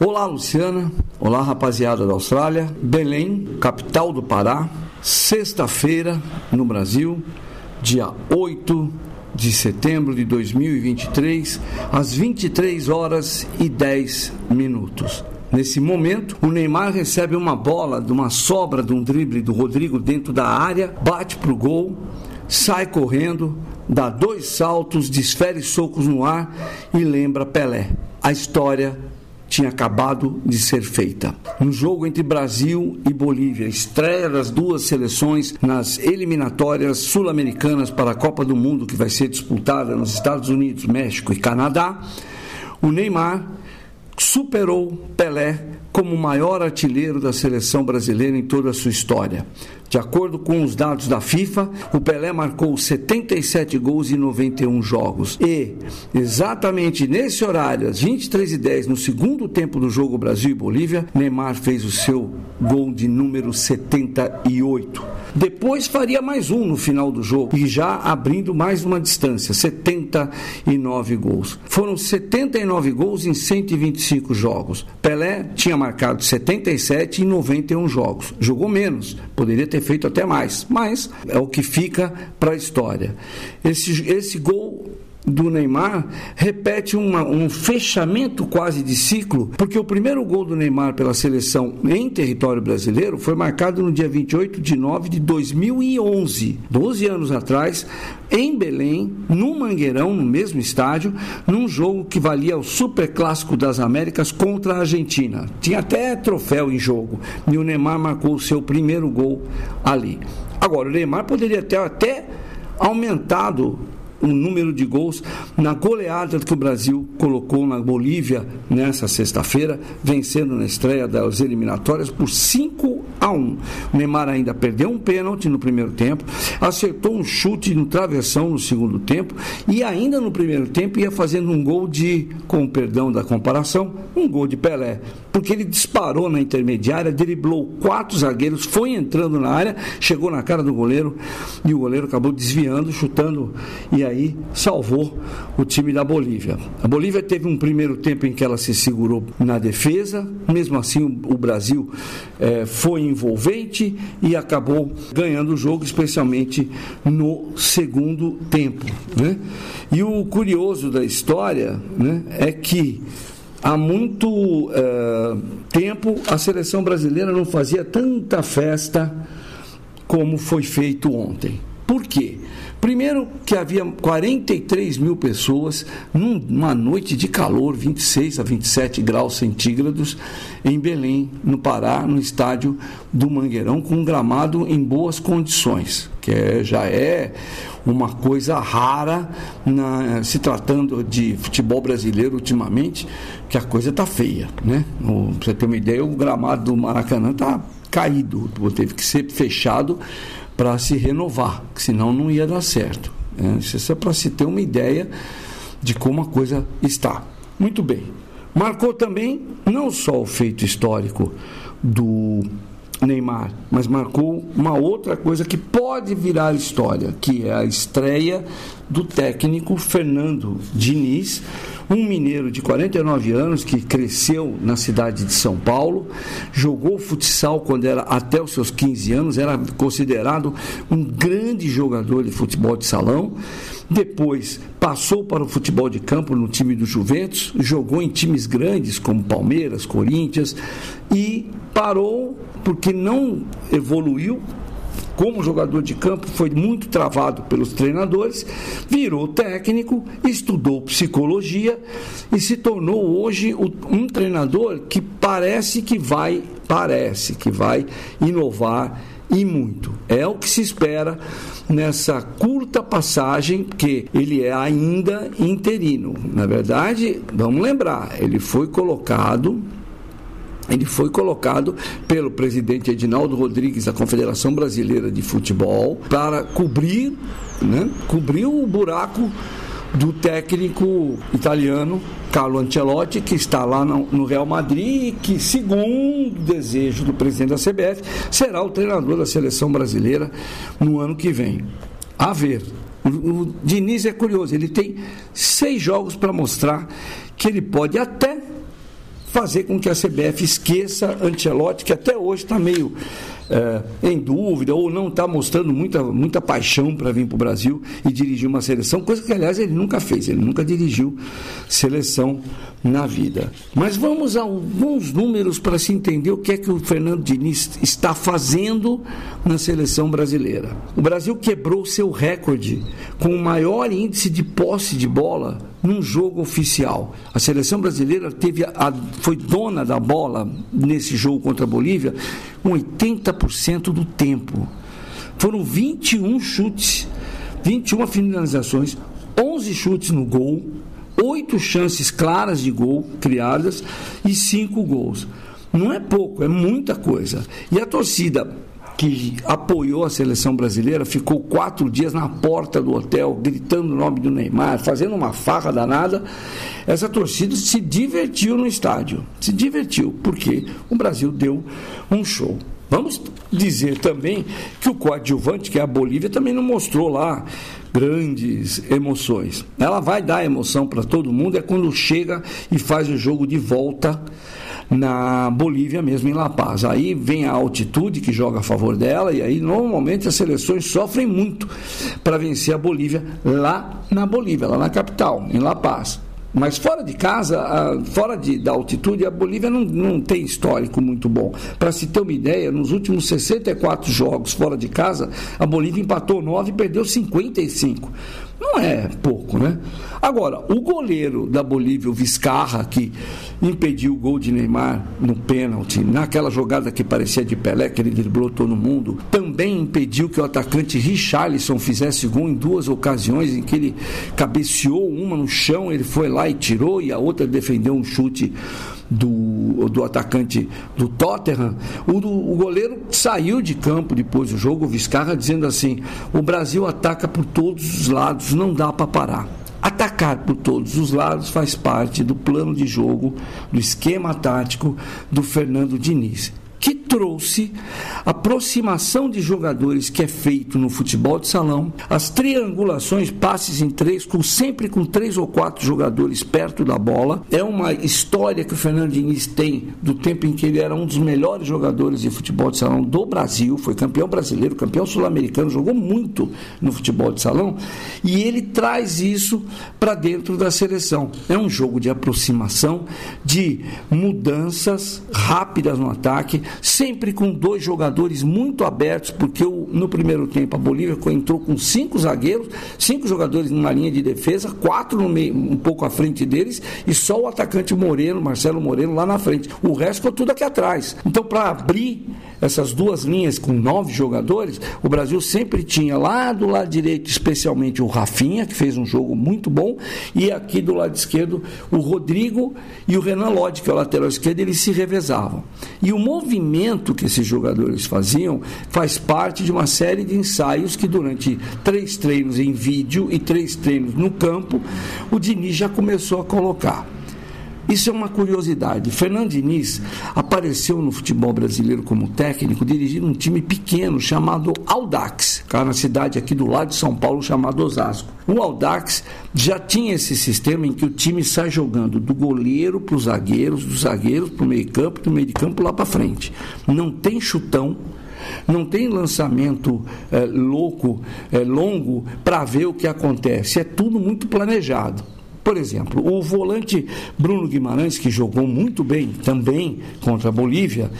Olá, Luciana. Olá, rapaziada da Austrália. Belém, capital do Pará. Sexta-feira no Brasil, dia 8 de setembro de 2023, às 23 horas e 10 minutos. Nesse momento, o Neymar recebe uma bola de uma sobra de um drible do Rodrigo dentro da área, bate para o gol, sai correndo, dá dois saltos, desfere socos no ar e lembra Pelé. A história tinha acabado de ser feita. No jogo entre Brasil e Bolívia, estreia das duas seleções nas eliminatórias sul-americanas para a Copa do Mundo, que vai ser disputada nos Estados Unidos, México e Canadá, o Neymar superou Pelé como o maior artilheiro da seleção brasileira em toda a sua história. De acordo com os dados da FIFA, o Pelé marcou 77 gols em 91 jogos. E, exatamente nesse horário, às 23h10, no segundo tempo do jogo Brasil e Bolívia, Neymar fez o seu gol de número 78. Depois faria mais um no final do jogo e já abrindo mais uma distância, 79 gols. Foram 79 gols em 125 jogos. Pelé tinha marcado 77 em 91 jogos. Jogou menos, poderia ter feito até mais, mas é o que fica para a história. Esse, esse gol do Neymar repete uma, um fechamento quase de ciclo, porque o primeiro gol do Neymar pela seleção em território brasileiro foi marcado no dia 28 de nove de 2011, 12 anos atrás, em Belém, no Mangueirão, no mesmo estádio, num jogo que valia o Super Clássico das Américas contra a Argentina. Tinha até troféu em jogo, e o Neymar marcou o seu primeiro gol ali. Agora, o Neymar poderia ter até aumentado o número de gols na goleada que o Brasil colocou na Bolívia nessa sexta-feira, vencendo na estreia das eliminatórias por 5 a 1. O Neymar ainda perdeu um pênalti no primeiro tempo, acertou um chute no travessão no segundo tempo e ainda no primeiro tempo ia fazendo um gol de, com perdão da comparação, um gol de Pelé, porque ele disparou na intermediária, driblou quatro zagueiros, foi entrando na área, chegou na cara do goleiro e o goleiro acabou desviando, chutando e aí salvou o time da Bolívia. A Bolívia teve um primeiro tempo em que ela se segurou na defesa, mesmo assim o, Brasil eh, foi envolvente e acabou ganhando o jogo, especialmente no segundo tempo. Né? E o curioso da história né, é que há muito eh, tempo a seleção brasileira não fazia tanta festa como foi feito ontem. Por quê? Primeiro que havia 43 mil pessoas numa noite de calor, 26 a 27 graus centígrados, em Belém, no Pará, no estádio do Mangueirão, com um gramado em boas condições, que é, já é uma coisa rara na, se tratando de futebol brasileiro ultimamente, que a coisa está feia. Né? Para você ter uma ideia, o gramado do Maracanã está caído, teve que ser fechado para se renovar, senão não ia dar certo. Né? Isso é para se ter uma ideia de como a coisa está. Muito bem. Marcou também não só o feito histórico do Neymar, mas marcou uma outra coisa que pode virar história, que é a estreia do técnico Fernando Diniz, um mineiro de 49 anos que cresceu na cidade de São Paulo, jogou futsal quando era até os seus 15 anos, era considerado um grande jogador de futebol de salão. Depois passou para o futebol de campo no time do Juventus, jogou em times grandes como Palmeiras, Corinthians e parou porque não evoluiu como jogador de campo, foi muito travado pelos treinadores, virou técnico, estudou psicologia e se tornou hoje um treinador que parece que vai, parece que vai inovar e muito. É o que se espera nessa curta passagem, que ele é ainda interino. Na verdade, vamos lembrar, ele foi colocado ele foi colocado pelo presidente Edinaldo Rodrigues da Confederação Brasileira de Futebol para cobrir, né, cobrir o buraco do técnico italiano Carlo Ancelotti, que está lá no Real Madrid e que, segundo o desejo do presidente da CBF, será o treinador da seleção brasileira no ano que vem. A ver. O, Diniz é curioso, ele tem seis jogos para mostrar que ele pode até fazer com que a CBF esqueça Ancelotti, que até hoje está meio é, em dúvida ou não está mostrando muita, muita paixão para vir para o Brasil e dirigir uma seleção, coisa que, aliás, ele nunca fez, ele nunca dirigiu seleção na vida. Mas vamos a alguns números para se entender o que é que o Fernando Diniz está fazendo na seleção brasileira. O Brasil quebrou seu recorde com o maior índice de posse de bola num jogo oficial. A seleção brasileira teve a, foi dona da bola nesse jogo contra a Bolívia com 80% do tempo. Foram 21 chutes, 21 finalizações, 11 chutes no gol, 8 chances claras de gol criadas e 5 gols. Não é pouco, é muita coisa. E a torcida que apoiou a seleção brasileira, ficou quatro dias na porta do hotel, gritando o nome do Neymar, fazendo uma farra danada. Essa torcida se divertiu no estádio. Se divertiu, porque o Brasil deu um show. Vamos dizer também que o coadjuvante, que é a Bolívia, também não mostrou lá grandes emoções. Ela vai dar emoção para todo mundo é quando chega e faz o jogo de volta na Bolívia mesmo, em La Paz. Aí vem a altitude que joga a favor dela, e aí normalmente as seleções sofrem muito para vencer a Bolívia lá na Bolívia, lá na capital, em La Paz. Mas fora de casa, fora de, da altitude, a Bolívia não, não tem histórico muito bom. Para se ter uma ideia, nos últimos 64 jogos fora de casa, a Bolívia empatou 9 e perdeu 55. Não é pouco, né? Agora, o goleiro da Bolívia, o Vizcarra, que impediu o gol de Neymar no pênalti, naquela jogada que parecia de Pelé, que ele driblou todo mundo, também impediu que o atacante Richarlison fizesse gol em duas ocasiões em que ele cabeceou uma no chão, ele foi lá e tirou, e a outra defendeu um chute do, do atacante do Tottenham, o, o goleiro saiu de campo depois do jogo, o Vizcarra, dizendo assim: o Brasil ataca por todos os lados, não dá para parar. Atacar por todos os lados faz parte do plano de jogo, do esquema tático do Fernando Diniz que trouxe aproximação de jogadores que é feito no futebol de salão, as triangulações, passes em três, com, sempre com três ou quatro jogadores perto da bola. É uma história que o Fernando Diniz tem do tempo em que ele era um dos melhores jogadores de futebol de salão do Brasil, foi campeão brasileiro, campeão sul-americano, jogou muito no futebol de salão, e ele traz isso para dentro da seleção. É um jogo de aproximação, de mudanças rápidas no ataque, sempre com dois jogadores muito abertos, porque no primeiro tempo a Bolívia entrou com cinco zagueiros, cinco jogadores numa linha de defesa, quatro no meio, um pouco à frente deles, e só o atacante Moreno, Marcelo Moreno, lá na frente. O resto ficou tudo aqui atrás. Então, para abrir essas duas linhas com nove jogadores, o Brasil sempre tinha lá do lado direito, especialmente o Rafinha, que fez um jogo muito bom, e aqui do lado esquerdo o Rodrigo e o Renan Lodge, que é o lateral esquerdo, eles se revezavam. E o movimento que esses jogadores faziam faz parte de uma série de ensaios que durante três treinos em vídeo e três treinos no campo, o Diniz já começou a colocar. Isso é uma curiosidade. Fernando Diniz apareceu no futebol brasileiro como técnico, dirigindo um time pequeno chamado Audax, cá na cidade aqui do lado de São Paulo, chamado Osasco. O Audax já tinha esse sistema em que o time sai jogando do goleiro para os zagueiros, dos zagueiros para o meio campo, do meio de campo lá para frente. Não tem chutão, não tem lançamento é, louco, é, longo, para ver o que acontece. É tudo muito planejado. Por exemplo, o volante Bruno Guimarães, que jogou muito bem também contra a Bolívia,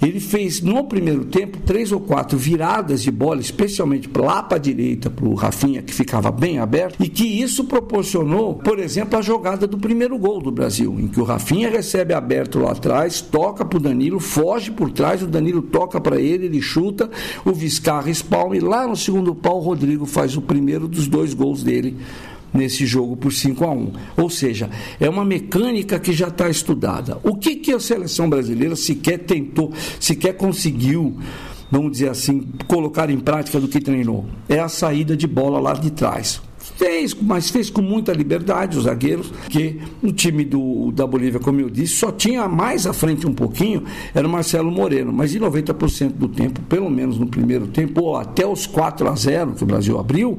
ele fez no primeiro tempo três ou quatro viradas de bola, especialmente lá para a direita, para o Rafinha, que ficava bem aberto, e que isso proporcionou, por exemplo, a jogada do primeiro gol do Brasil, em que o Rafinha recebe aberto lá atrás, toca para o Danilo, foge por trás, o Danilo toca para ele, ele chuta, o Viscarra espalma, e lá no segundo pau o Rodrigo faz o primeiro dos dois gols dele nesse jogo por 5 a 1. Ou seja, é uma mecânica que já está estudada. O que, que a seleção brasileira sequer tentou, sequer conseguiu, vamos dizer assim, colocar em prática do que treinou? É a saída de bola lá de trás Fez, mas fez com muita liberdade os zagueiros, que o time do, da Bolívia, como eu disse, só tinha mais à frente um pouquinho, era o Marcelo Moreno, mas em 90% do tempo, pelo menos no primeiro tempo, ou até os 4 a 0 que o Brasil abriu,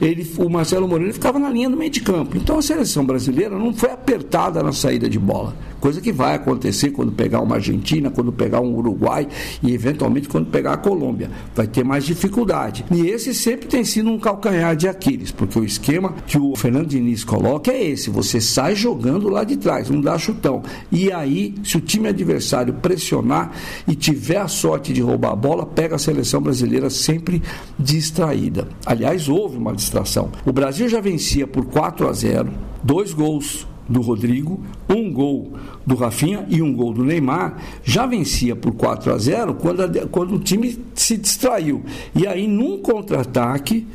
ele, o Marcelo Moreno ficava na linha do meio de campo. Então a seleção brasileira não foi apertada na saída de bola coisa que vai acontecer quando pegar uma Argentina, quando pegar um Uruguai e eventualmente quando pegar a Colômbia. Vai ter mais dificuldade. E esse sempre tem sido um calcanhar de Aquiles, porque o esquema que o Fernando Diniz coloca é esse: você sai jogando lá de trás, não dá chutão. E aí, se o time adversário pressionar e tiver a sorte de roubar a bola, pega a seleção brasileira sempre distraída. Aliás, houve uma distração. O Brasil já vencia por 4 a 0, dois gols do Rodrigo, um gol do Rafinha e um gol do Neymar, já vencia por 4 a 0 quando, a, quando o time se distraiu. E aí, num contra-ataque,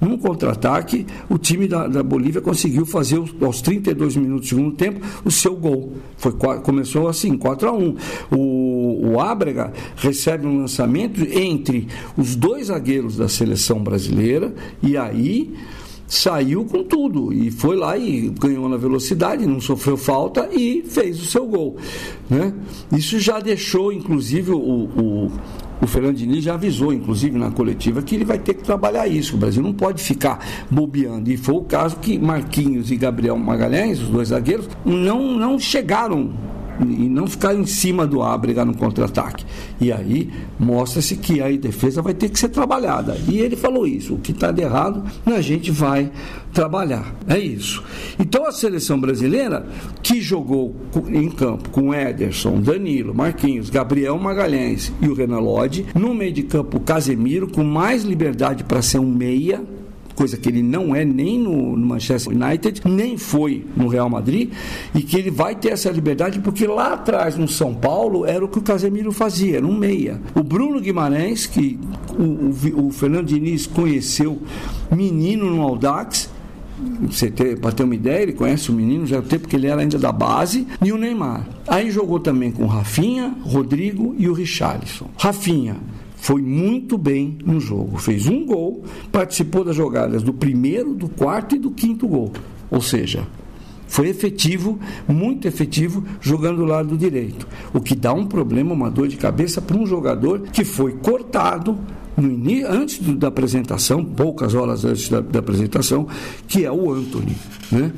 num contra-ataque, o time da, da, Bolívia conseguiu fazer aos 32 minutos do segundo tempo o seu gol. Foi, começou assim, 4 a 1 o, o Ábrega recebe um lançamento entre os dois zagueiros da seleção brasileira e aí saiu com tudo e foi lá e ganhou na velocidade, não sofreu falta e fez o seu gol. Né? Isso já deixou, inclusive, o, o, o Fernando Diniz já avisou, inclusive na coletiva, que ele vai ter que trabalhar isso. O Brasil não pode ficar bobeando. E foi o caso que Marquinhos e Gabriel Magalhães, os dois zagueiros, não, não chegaram e não ficar em cima do A, no contra-ataque. E aí mostra-se que a defesa vai ter que ser trabalhada. E ele falou isso: o que está de errado, a gente vai trabalhar. É isso. Então a seleção brasileira, que jogou em campo com Ederson, Danilo, Marquinhos, Gabriel Magalhães e o Renan Lodge, no meio de campo Casemiro, com mais liberdade para ser um meia coisa que ele não é nem no, no, Manchester United, nem foi no Real Madrid, e que ele vai ter essa liberdade porque lá atrás no São Paulo era o que o Casemiro fazia, era um meia. O Bruno Guimarães, que o, o, o Fernando Diniz conheceu menino no Audax, para ter uma ideia, ele conhece o menino já tem porque ele era ainda da base, e o Neymar. Aí jogou também com Rafinha, Rodrigo e o Richarlison. Rafinha foi muito bem no jogo. Fez um gol, participou das jogadas do primeiro, do quarto e do quinto gol. Ou seja, foi efetivo, muito efetivo, jogando do lado direito. O que dá um problema, uma dor de cabeça para um jogador que foi cortado no antes da apresentação, poucas horas antes da, da apresentação, que é o Anthony. Né?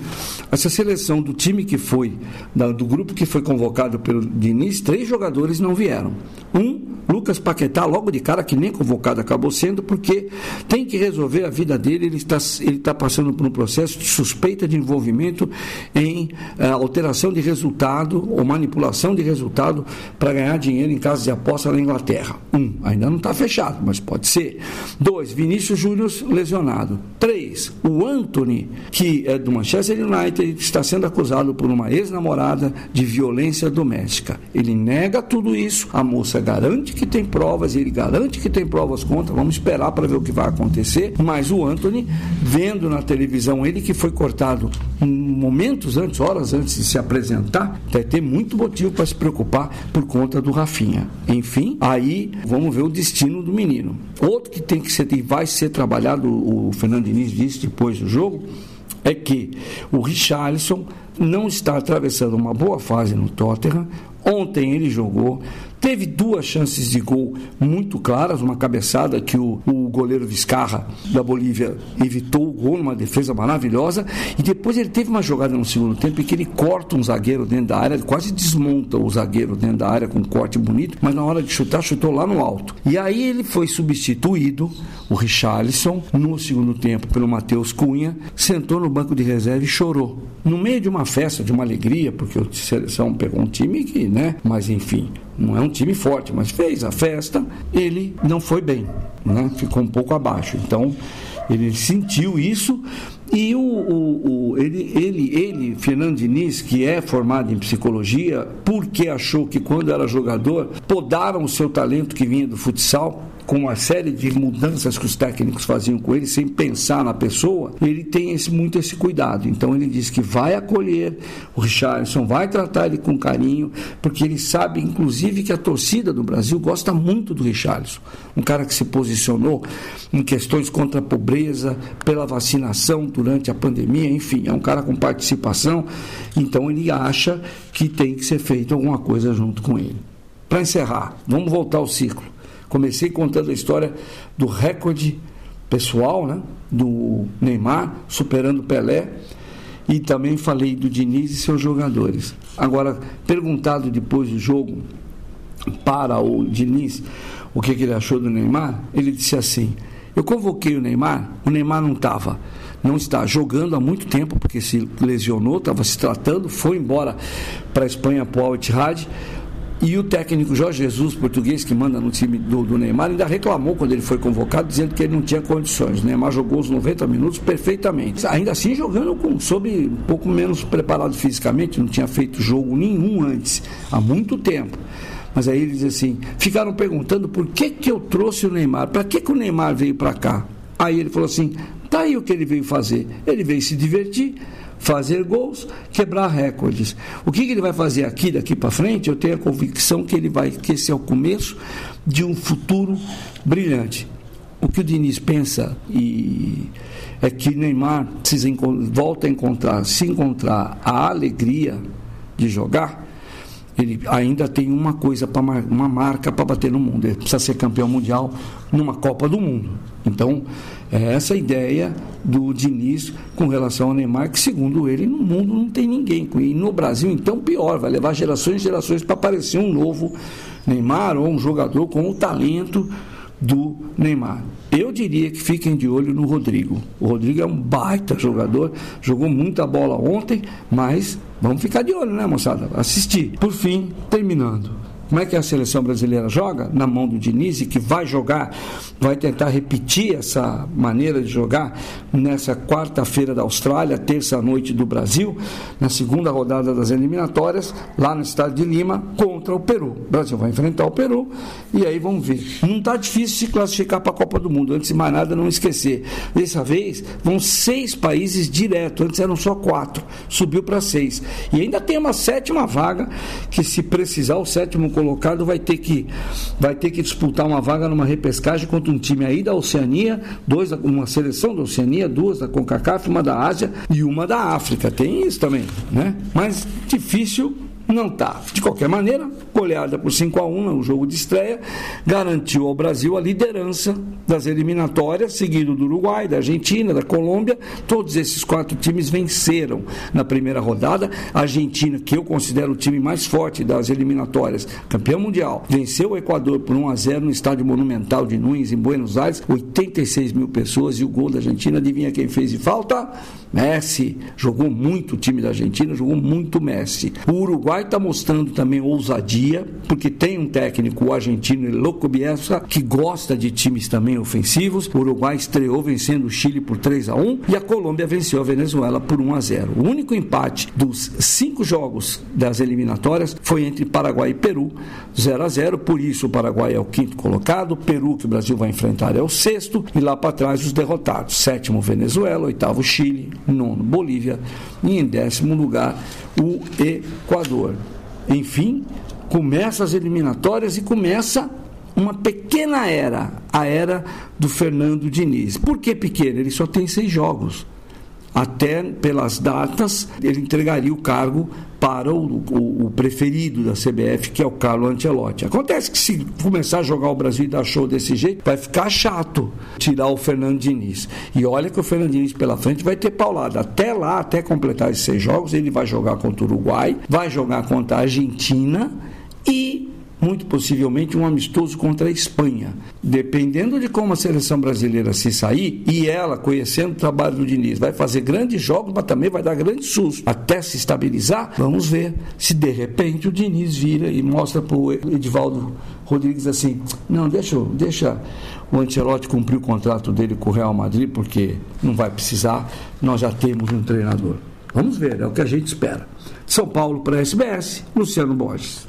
Essa seleção do time que foi, da, do grupo que foi convocado pelo Diniz, três jogadores não vieram. Um Lucas Paquetá, logo de cara, que nem convocado acabou sendo, porque tem que resolver a vida dele. Ele está, ele está passando por um processo de suspeita de envolvimento em uh, alteração de resultado ou manipulação de resultado para ganhar dinheiro em casas de aposta na Inglaterra. Um, ainda não está fechado, mas pode ser. Dois, Vinícius Júnior lesionado. Três, o Anthony, que é do Manchester United, está sendo acusado por uma ex-namorada de violência doméstica. Ele nega tudo isso, a moça garante que tem provas, ele garante que tem provas contra, vamos esperar para ver o que vai acontecer. Mas o Anthony, vendo na televisão ele que foi cortado momentos antes, horas antes de se apresentar, vai ter muito motivo para se preocupar por conta do Rafinha. Enfim, aí vamos ver o destino do menino. Outro que tem que ser e vai ser trabalhado, o Fernando Diniz disse depois do jogo, é que o Richarlison não está atravessando uma boa fase no Tottenham. Ontem ele jogou, Teve duas chances de gol muito claras, uma cabeçada que o, o goleiro Vizcarra da Bolívia evitou o gol, uma defesa maravilhosa, e depois ele teve uma jogada no segundo tempo em que ele corta um zagueiro dentro da área, quase desmonta o zagueiro dentro da área com um corte bonito, mas na hora de chutar, chutou lá no alto. E aí ele foi substituído, o Richarlison, no segundo tempo pelo Matheus Cunha, sentou no banco de reserva e chorou. No meio de uma festa, de uma alegria, porque a seleção pegou um time que, né, mas enfim, não é um time forte, mas fez a festa, ele não foi bem, né? ficou um pouco abaixo. Então, ele sentiu isso e o, o, o, ele, ele, ele, Fernando Diniz, que é formado em psicologia, porque achou que quando era jogador, podaram o seu talento que vinha do futsal, com uma série de mudanças que os técnicos faziam com ele, sem pensar na pessoa, ele tem esse, muito esse cuidado. Então ele diz que vai acolher o Richardson, vai tratar ele com carinho, porque ele sabe, inclusive, que a torcida do Brasil gosta muito do Richardson. Um cara que se posicionou em questões contra a pobreza, pela vacinação durante a pandemia, enfim, é um cara com participação. Então ele acha que tem que ser feito alguma coisa junto com ele. Para encerrar, vamos voltar ao ciclo. Comecei contando a história do recorde pessoal, né, do Neymar superando Pelé e também falei do Diniz e seus jogadores. Agora, perguntado depois do jogo para o Diniz o que, que ele achou do Neymar, ele disse assim: Eu convoquei o Neymar, o Neymar não estava não está jogando há muito tempo, porque se lesionou, estava se tratando, foi embora para a Espanha para o Al-Ittihad. E o técnico Jorge Jesus, português, que manda no time do, do, Neymar, ainda reclamou quando ele foi convocado, dizendo que ele não tinha condições. O Neymar jogou os 90 minutos perfeitamente. Ainda assim, jogando com, sob um pouco menos preparado fisicamente, não tinha feito jogo nenhum antes, há muito tempo. Mas aí ele diz assim: ficaram perguntando por que, que eu trouxe o Neymar, para que, que o Neymar veio para cá? Aí ele falou assim: tá aí o que ele veio fazer. Ele veio se divertir fazer gols, quebrar recordes. O que, que ele vai fazer aqui, daqui para frente? Eu tenho a convicção que ele vai, que esse é o começo de um futuro brilhante. O que o Diniz pensa e é que Neymar se volta a encontrar, se encontrar a alegria de jogar, ele ainda tem uma coisa para uma marca para bater no mundo. Ele precisa ser campeão mundial numa Copa do Mundo. Então, é essa a ideia do Diniz com relação ao Neymar, que segundo ele, no mundo não tem ninguém. E no Brasil, então, pior, vai levar gerações e gerações para aparecer um novo Neymar ou um jogador com o talento do Neymar. Eu diria que fiquem de olho no Rodrigo. O Rodrigo é um baita jogador, jogou muita bola ontem, mas vamos ficar de olho, né, moçada? Assistir. Por fim, terminando. Como é que a seleção brasileira joga? Na mão do Diniz, que vai jogar, vai tentar repetir essa maneira de jogar nessa quarta-feira da Austrália, terça-noite do Brasil, na segunda rodada das eliminatórias, lá no estado de Lima, contra o Peru. O Brasil vai enfrentar o Peru e aí vamos ver. Não está difícil se classificar para a Copa do Mundo, antes de mais nada, não esquecer. Dessa vez, vão seis países direto, antes eram só quatro, subiu para seis. E ainda tem uma sétima vaga, que se precisar, o sétimo colocado vai ter que, vai ter que disputar uma vaga numa repescagem contra um time aí da Oceania, dois, uma seleção da Oceania, duas da CONCACAF, uma da Ásia e uma da África. Tem isso também, né? Mas difícil não está. De qualquer maneira, goleada por 5 a 1 no jogo de estreia, garantiu ao Brasil a liderança das eliminatórias, seguido do Uruguai, da Argentina, da Colômbia. Todos esses quatro times venceram na primeira rodada. A Argentina, que eu considero o time mais forte das eliminatórias, campeão mundial, venceu o Equador por 1 a 0 no estádio monumental de Nunes, em Buenos Aires, 86 mil pessoas. E o gol da Argentina, adivinha quem fez de falta? Messi. Jogou muito o time da Argentina, jogou muito Messi. O Uruguai está mostrando também ousadia, porque tem um técnico, argentino Loco Bielsa, que gosta de times também ofensivos. O Uruguai estreou vencendo o Chile por 3 a 1 e a Colômbia venceu a Venezuela por 1 a 0. O único empate dos cinco jogos das eliminatórias foi entre Paraguai e Peru, 0 a 0. Por isso o Paraguai é o quinto colocado, o Peru que o Brasil vai enfrentar é o sexto e lá para trás os derrotados. Sétimo Venezuela, oitavo Chile, nono Bolívia e em décimo lugar o Equador. Enfim, começa as eliminatórias e começa uma pequena era, a era do Fernando Diniz. Por que pequena? Ele só tem seis jogos até pelas datas, ele entregaria o cargo para o, o, o, preferido da CBF, que é o Carlo Ancelotti. Acontece que se começar a jogar o Brasil e dar show desse jeito, vai ficar chato tirar o Fernando Diniz. E olha que o Fernando Diniz pela frente vai ter paulada. Até lá, até completar esses seis jogos, ele vai jogar contra o Uruguai, vai jogar contra a Argentina muito possivelmente um amistoso contra a Espanha. Dependendo de como a seleção brasileira se sair, e ela, conhecendo o trabalho do Diniz, vai fazer grandes jogos, mas também vai dar grande susto. Até se estabilizar, vamos ver se de repente o Diniz vira e mostra para o Edivaldo Rodrigues assim: não, deixa, deixa o Ancelotti cumprir o contrato dele com o Real Madrid, porque não vai precisar, nós já temos um treinador. Vamos ver, é o que a gente espera. São Paulo para a SBS, Luciano Borges.